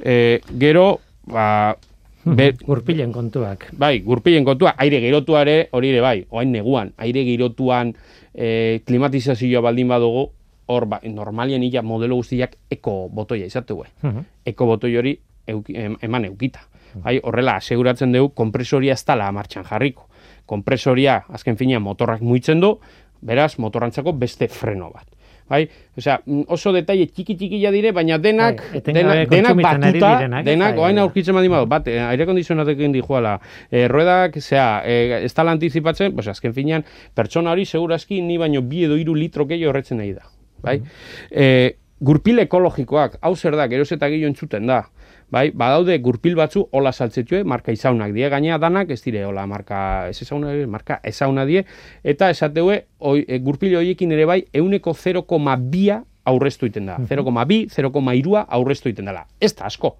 e, gero ba, be, Gurpilen kontuak. Bai, gurpilen kontua, aire girotuare hori ere bai, oain neguan, aire girotuan e, klimatizazioa baldin badugu, hor ba, normalien illa modelo guztiak eko botoia izatu Mhm. Eko botoi hori euki, em- eman eukita. Bai, horrela, aseguratzen dugu kompresoria ez dala martxan jarriko. Kompresoria, azken finean, motorrak muitzen du, beraz, motorrantzako beste freno bat. Bai, osea, mm, oso detaile txiki txikia dire, baina denak, Bai, denak, denak batuta, direnak, denak, bai, bai. aurkitzen baldin badu, bat, eh, aire kondizionatekin dijoala, e, ruedak, zea, e, ez tala antizipatzen, pues azken finean, pertsona hori segurazki ni baino bi edo hiru litro gehiago horretzen nahi da. Bai? Mhm. E, gurpil ekologikoak, hau zer da, geroz eta gehiago entzuten da. Bai, badaude gurpil batzu hola saltzetue, marka izaunak die, gainea danak ez dire hola marka ez ezauna, marka ezauna die, eta esateue, oi, e, gurpil horiekin ere bai, euneko 0,2 aurreztu iten da. 0,2, 0,2 aurreztu iten dela. Ez da asko.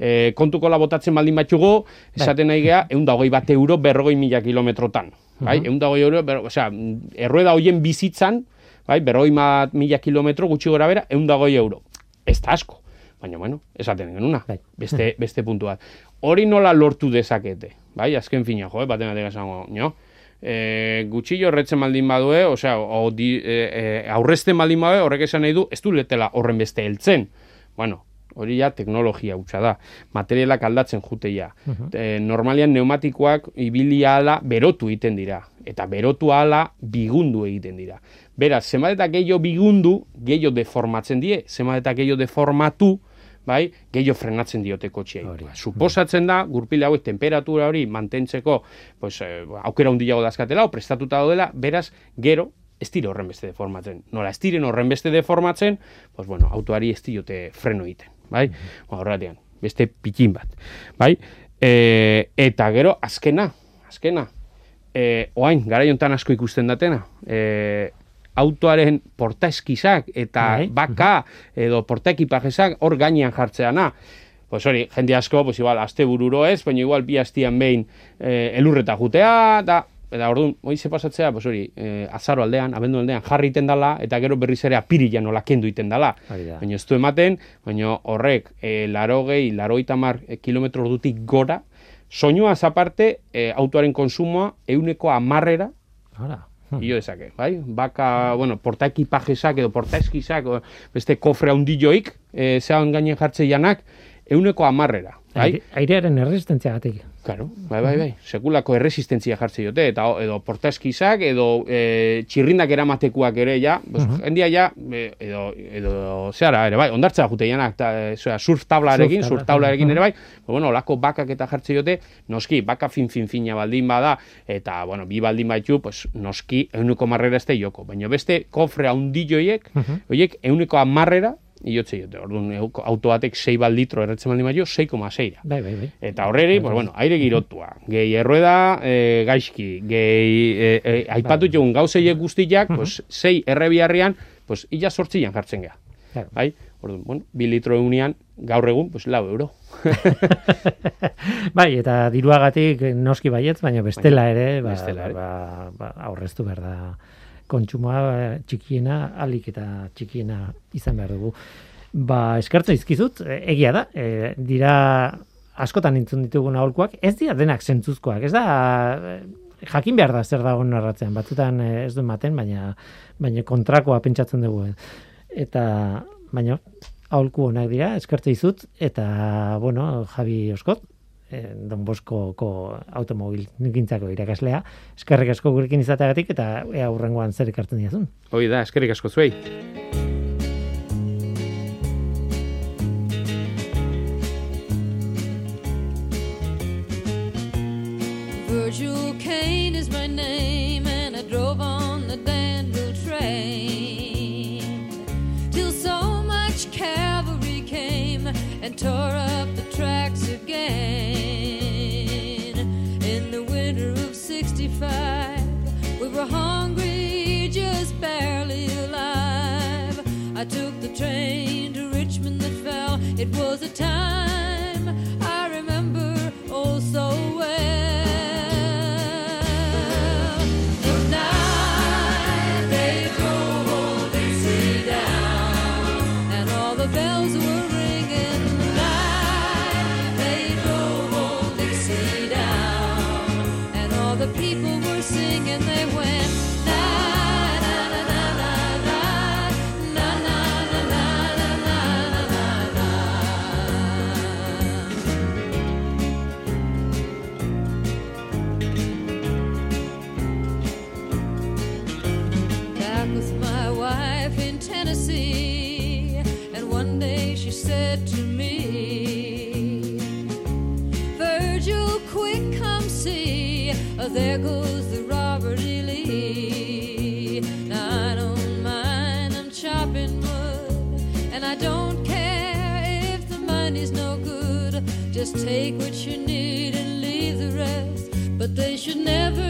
E, kontuko botatzen baldin batxugo, esaten nahi geha, egun da hogei bat euro berrogei mila kilometrotan. Bai, egun da hogei euro, berro, osea, errueda hoien bizitzan, bai, berrogei mila kilometro gutxi gora bera, egun da hogei euro. Ez da asko. Baina, bueno, esaten genuna. Bai. Beste, beste puntu bat. Hori nola lortu dezakete. Bai, azken fina, jo, eh, baten batek esango, no? E, gutxillo horretzen baldin badue, osea, o, di, e, aurrezten baldin badue, horrek esan nahi du, ez du letela horren beste heltzen. Bueno, hori ja teknologia hutsa da. Materialak aldatzen juteia. e, normalian pneumatikoak ibili ala berotu egiten dira. Eta berotu ala bigundu egiten dira. Beraz, zenbat eta gehiago bigundu, gehiago deformatzen die, zenbat eta gehiago deformatu, bai, gehiago frenatzen diote kotxeei. Hori. Ba, Suposatzen da, gurpile hauek temperatura hori mantentzeko, pues, eh, aukera hundiago dazkatela, o prestatuta daudela, beraz, gero, ez dire horren beste deformatzen. Nola, ez diren horren beste deformatzen, pues, bueno, autoari ez diote freno egiten, bai? Ba, Horregatik, beste pikin bat, bai? E, eta gero, azkena, azkena, e, oain, gara jontan asko ikusten datena, e, autoaren portaeskizak eta Bai, baka edo portaekipajesak hor gainean jartzeana. Pues hori, jende asko, pues igual, aste bururo ez, baina igual bi astian behin e, elurreta jutea, da, eta orduan, hori ze pasatzea, pues hori, e, azaro aldean, abendu aldean jarri iten dala, eta gero berriz ere apirilan nola kendu iten dala. Da. Baina ez du ematen, baina horrek, e, laro gehi, laro itamar kilometro ordutik gora, soinuaz aparte, e, autoaren konsumoa euneko amarrera Hala. Io dezake, bai? Baka, bueno, portaekipajesak edo portaeskizak, o beste kofre handilloik, e, zean gainen jartze janak, euneko amarrera, bai? Aire- Airearen erresistentziagatik. Claro, bai, bai, bai. Sekulako erresistentzia jartze diote, eta edo portaeskizak, edo e, txirrindak eramatekuak ere, ja, pues, jendia ja, e, edo, edo, zeara, ere, bai, ondartza jute janak, ta, e, zera, surf tablarekin, Surf surf tabla, tablarekin mhm. ere, bai, pues, bueno, olako bakak eta jartze diote, noski, baka fin fin fina baldin bada, eta, bueno, bi baldin baitu, pues, noski, euneko marrera ez joko, baina beste kofre handilloiek, horiek euneko amarrera, iotze diote, orduan, euko- auto batek 6 bat litro erretzen baldin baitu, 6,6 Bai, bai, bai. Eta horreri, pues, bueno, aire girotua, gehi errueda e, gaizki, gehi e, e, aipatu Bai. jogun gauzeiek guztiak, pues, sei errebiarrian, pues, illa sortzian jartzen geha. Claro. Bai? Orduan, bueno, bi litro eunian, gaur egun, pues, lau euro. Bai, eta diruagatik eh, noski baietz, baina bestela ere, ba, bestela ere. ba, ba, aurreztu behar da kontsumoa eh, txikiena, alik eta txikiena izan behar dugu. Ba, eskertzen izkizut, eh, egia da, e, dira askotan entzun ditugun aholkuak, ez dira denak zentzuzkoak, ez da, eh, jakin behar da zer dagoen narratzean, batzutan eh, ez du ematen, baina, baina kontrakoa pentsatzen dugu. eh. Eta, baina, aholku onak dira, eskertze izut, eta, bueno, Javi Oskot, eh, Don Boskoko automobil gintzako irakaslea, eskerrik asko gurekin izateagatik, eta ea hurrengoan zer ekartzen diazun. Hoi da, eskerrik asko zuei. Virgil Kane is my name, and I drove on the Danville train till so much cavalry came and tore I took the train to Richmond that fell. It was a time never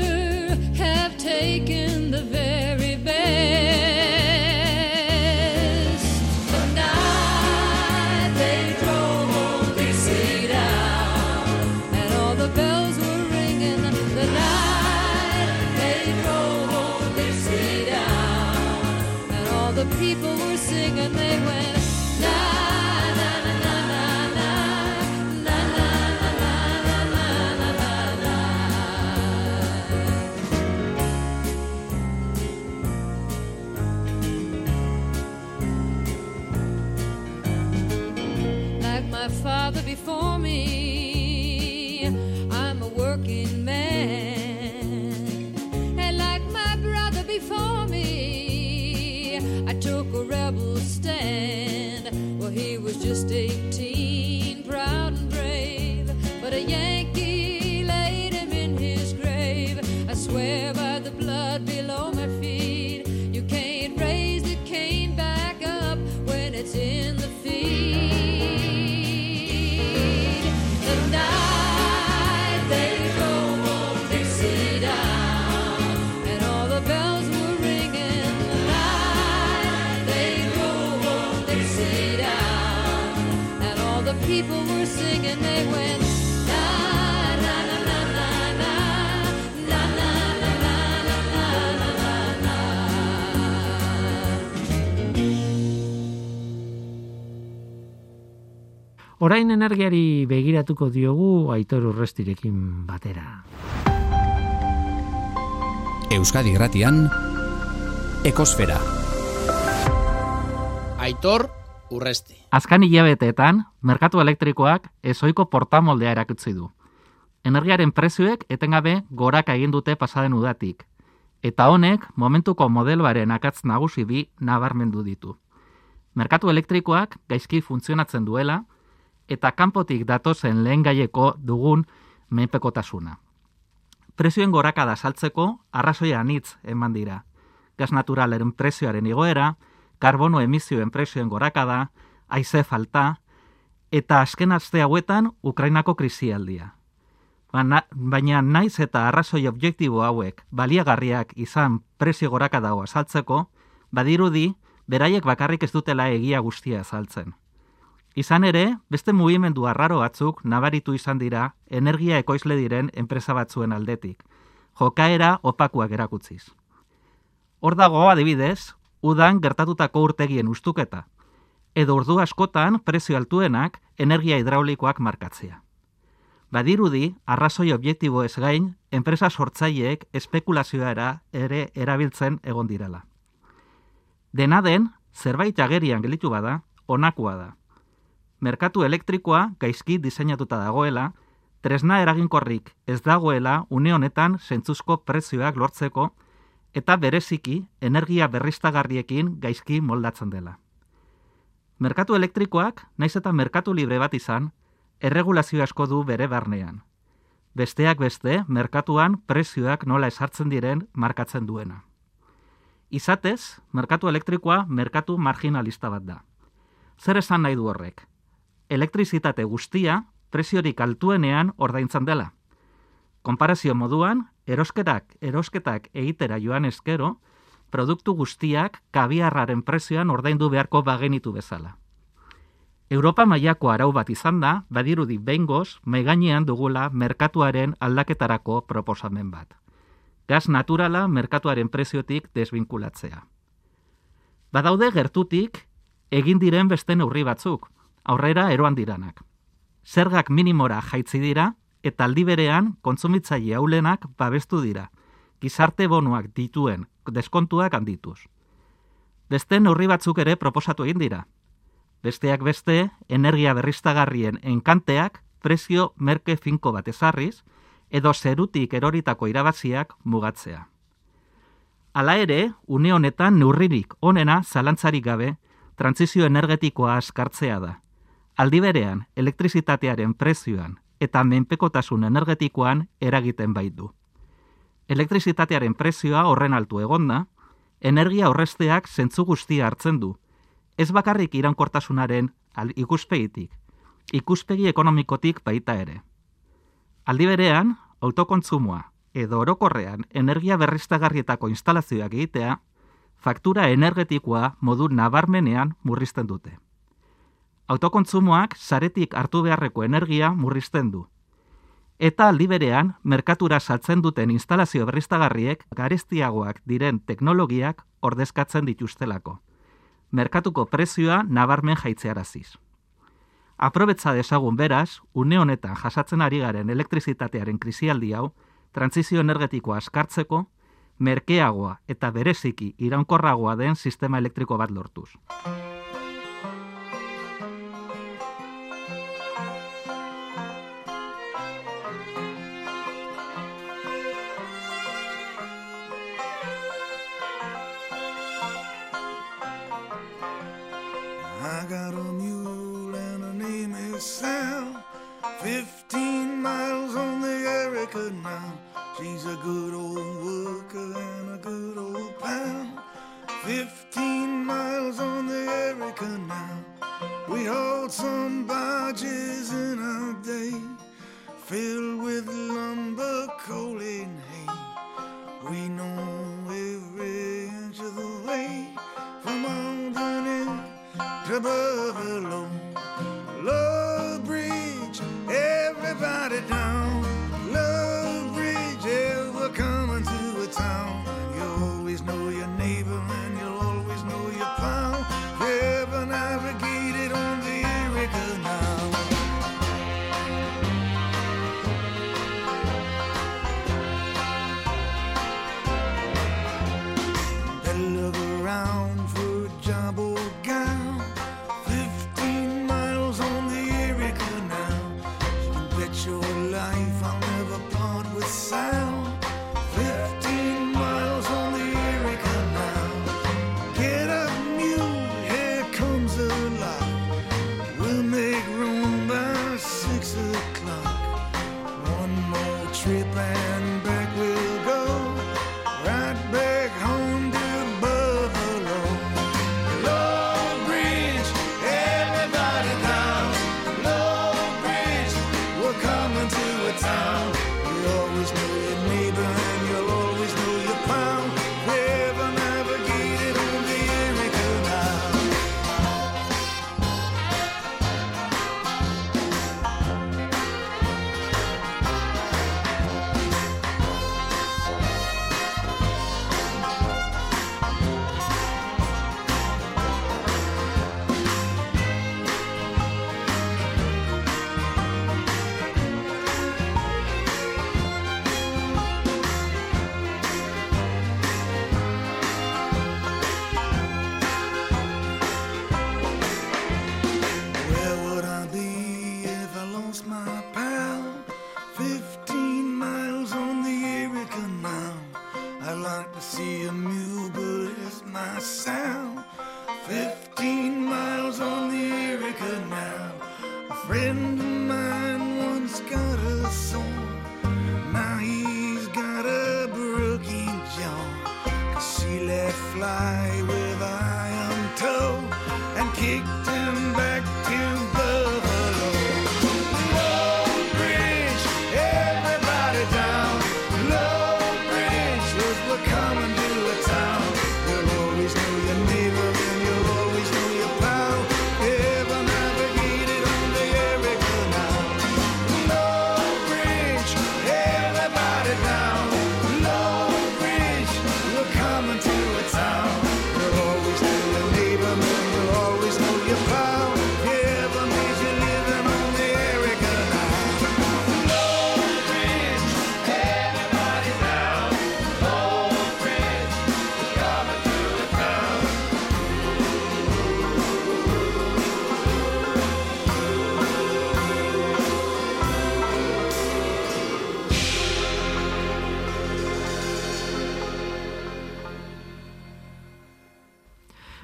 my father before me. I'm a working man, and like my brother before me, I took a rebel stand. Well, he was just 18, proud and brave, but a Yankee Orain energiari begiratuko diogu Aitor Urrestirekin batera. Euskadi Gratian, Ekosfera. Aitor Urresti. Azkan hilabeteetan, merkatu elektrikoak ezoiko portamoldea erakutsi du. Energiaren prezioek etengabe goraka egin dute pasaden udatik, eta honek momentuko modeloaren akatz nagusi bi nabarmendu ditu. Merkatu elektrikoak gaizki funtzionatzen duela, eta kanpotik datozen lehen gaieko dugun menpekotasuna. Prezioen gorakada saltzeko arrazoia anitz eman dira. Gas naturalaren prezioaren igoera, karbono emisioen prezioen gorakada, haize falta, eta azken aste hauetan Ukrainako krisialdia. Baina, baina naiz eta arrazoi objektibo hauek baliagarriak izan prezio gorakada hau azaltzeko, badirudi beraiek bakarrik ez dutela egia guztia azaltzen. Izan ere, beste mugimendu arraro batzuk nabaritu izan dira energia ekoizle diren enpresa batzuen aldetik, jokaera opakuak erakutziz. Hor dago adibidez, udan gertatutako urtegien ustuketa, edo ordu askotan prezio altuenak energia hidraulikoak markatzea. Badirudi, arrazoi objektibo ez gain, enpresa sortzaileek espekulazioara ere erabiltzen egon direla. Dena den, zerbait agerian gelitu bada, honakoa da. Merkatu elektrikoa gaizki diseinatuta dagoela, tresna eraginkorrik ez dagoela une honetan zentzuzko prezioak lortzeko eta bereziki energia berriztagarriekin gaizki moldatzen dela. Merkatu elektrikoak, naiz eta merkatu libre bat izan, erregulazio asko du bere barnean. Besteak beste, merkatuan prezioak nola esartzen diren markatzen duena. Izatez, merkatu elektrikoa merkatu marginalista bat da. Zer esan nahi du horrek? Elektrizitate guztia preziorik altuenean ordaintzen dela. Konparazio moduan, erosketak, erosketak egitera joan eskero, produktu guztiak kabiarraren prezioan ordaindu beharko bagenitu bezala. Europa mailako arau bat izan da, badirudi behingoz, maiganean dugula merkatuaren aldaketarako proposamen bat. Gas naturala merkatuaren preziotik desbinkulatzea. Badaude gertutik, egin diren beste neurri batzuk, aurrera eroan diranak. Zergak minimora jaitzi dira, eta aldi berean kontsumitzaile haulenak babestu dira, gizarte bonuak dituen deskontuak handituz. Beste neurri batzuk ere proposatu egin dira. Besteak beste, energia berriztagarrien enkanteak prezio merke finko bat ezarriz, edo zerutik eroritako irabaziak mugatzea. Hala ere, une honetan neurririk onena zalantzarik gabe, trantzizio energetikoa askartzea da aldi berean elektrizitatearen prezioan eta menpekotasun energetikoan eragiten baitu. Elektrizitatearen prezioa horren altu egonda, energia horresteak zentzu guztia hartzen du, ez bakarrik iraunkortasunaren ikuspegitik, ikuspegi ekonomikotik baita ere. Aldi berean, autokontzumoa edo orokorrean energia berriztagarrietako instalazioak egitea, faktura energetikoa modu nabarmenean murrizten dute autokontsumoak saretik hartu beharreko energia murrizten du. Eta aldi berean, merkatura saltzen duten instalazio berriztagarriek garestiagoak diren teknologiak ordezkatzen dituztelako. Merkatuko prezioa nabarmen jaitzearaziz. Aprobetza desagun beraz, une honetan jasatzen ari garen elektrizitatearen krisialdi hau, trantzizio energetikoa askartzeko, merkeagoa eta bereziki iraunkorragoa den sistema elektriko bat lortuz. I got a mule and her name is Sam. 15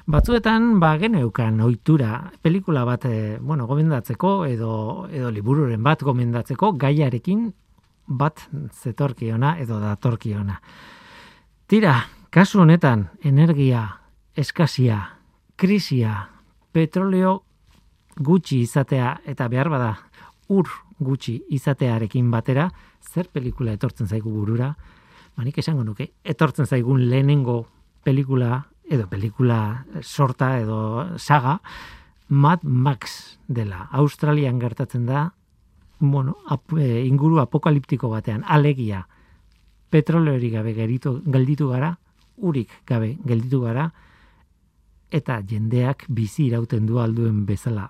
Batzuetan ba geneukan ohitura pelikula bat e, bueno, gomendatzeko edo edo libururen bat gomendatzeko gaiarekin bat zetorkiona edo datorkiona. Tira, kasu honetan energia eskasia, krisia, petroleo gutxi izatea eta behar bada ur gutxi izatearekin batera, zer pelikula etortzen zaigu burura? Ba, nik esango nuke, etortzen zaigun lehenengo pelikula edo pelikula sorta edo saga, Mad Max dela. Australian gertatzen da, bueno, ap, e, inguru apokaliptiko batean, alegia, petroleorik gabe geritu, gelditu gara, urik gabe gelditu gara, eta jendeak bizi irauten du alduen bezala.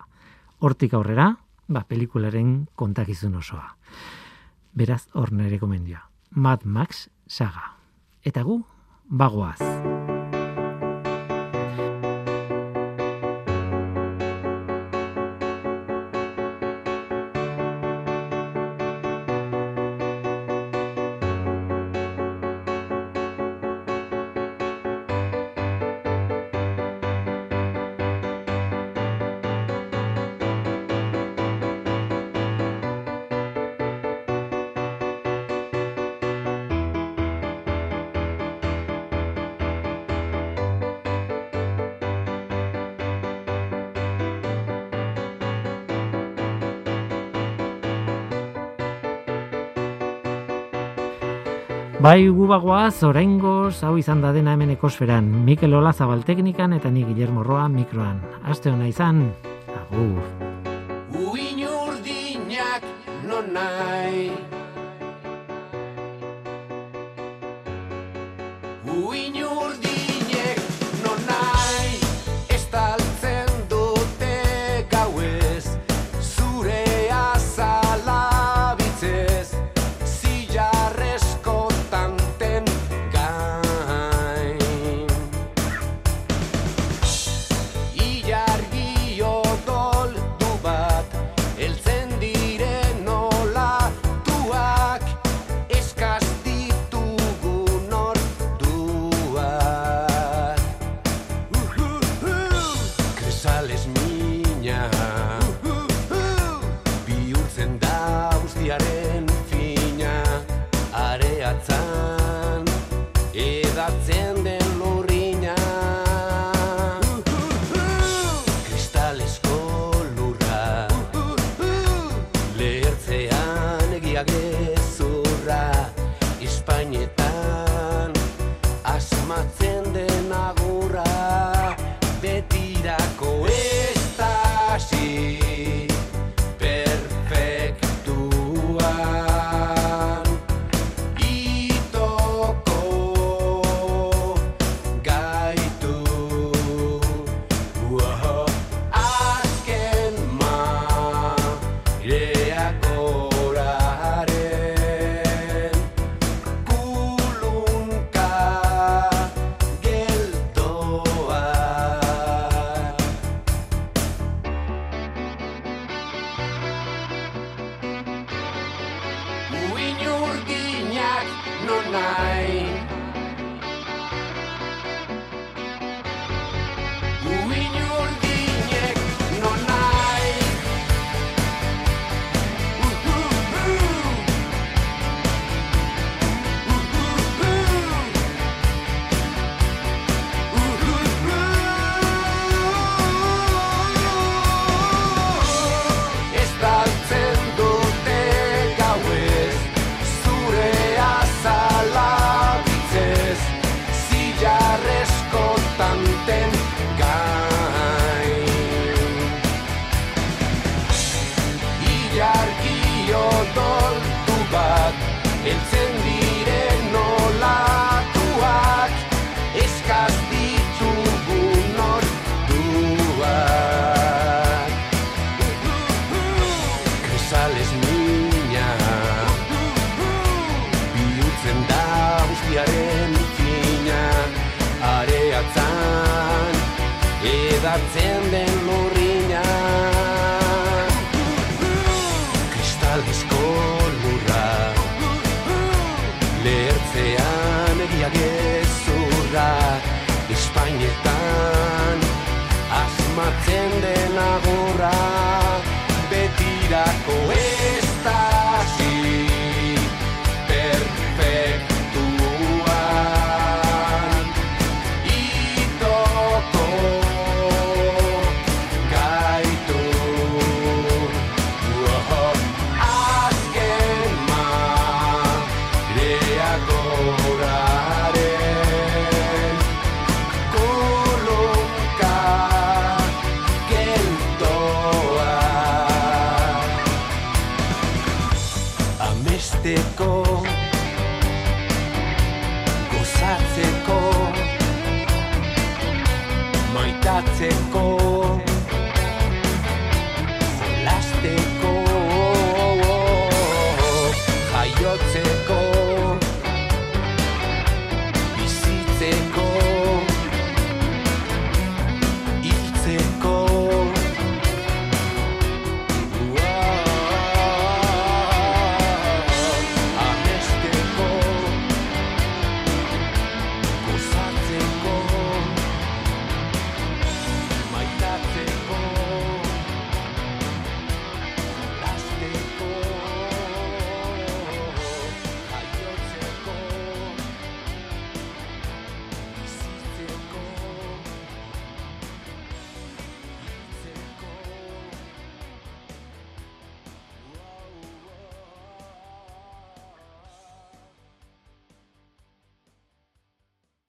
Hortik aurrera, ba, pelikularen kontakizun osoa. Beraz, hor nere komendioa. Mad Max saga. Eta gu, bagoaz. Bai gubagoaz, oraingoz, hau izan da dena hemen ekosferan. Mikel Olazabal teknikan eta ni Guillermo Roa mikroan. Aste hona izan, agur. Espainetan Asmatzen den agurra Betirako ez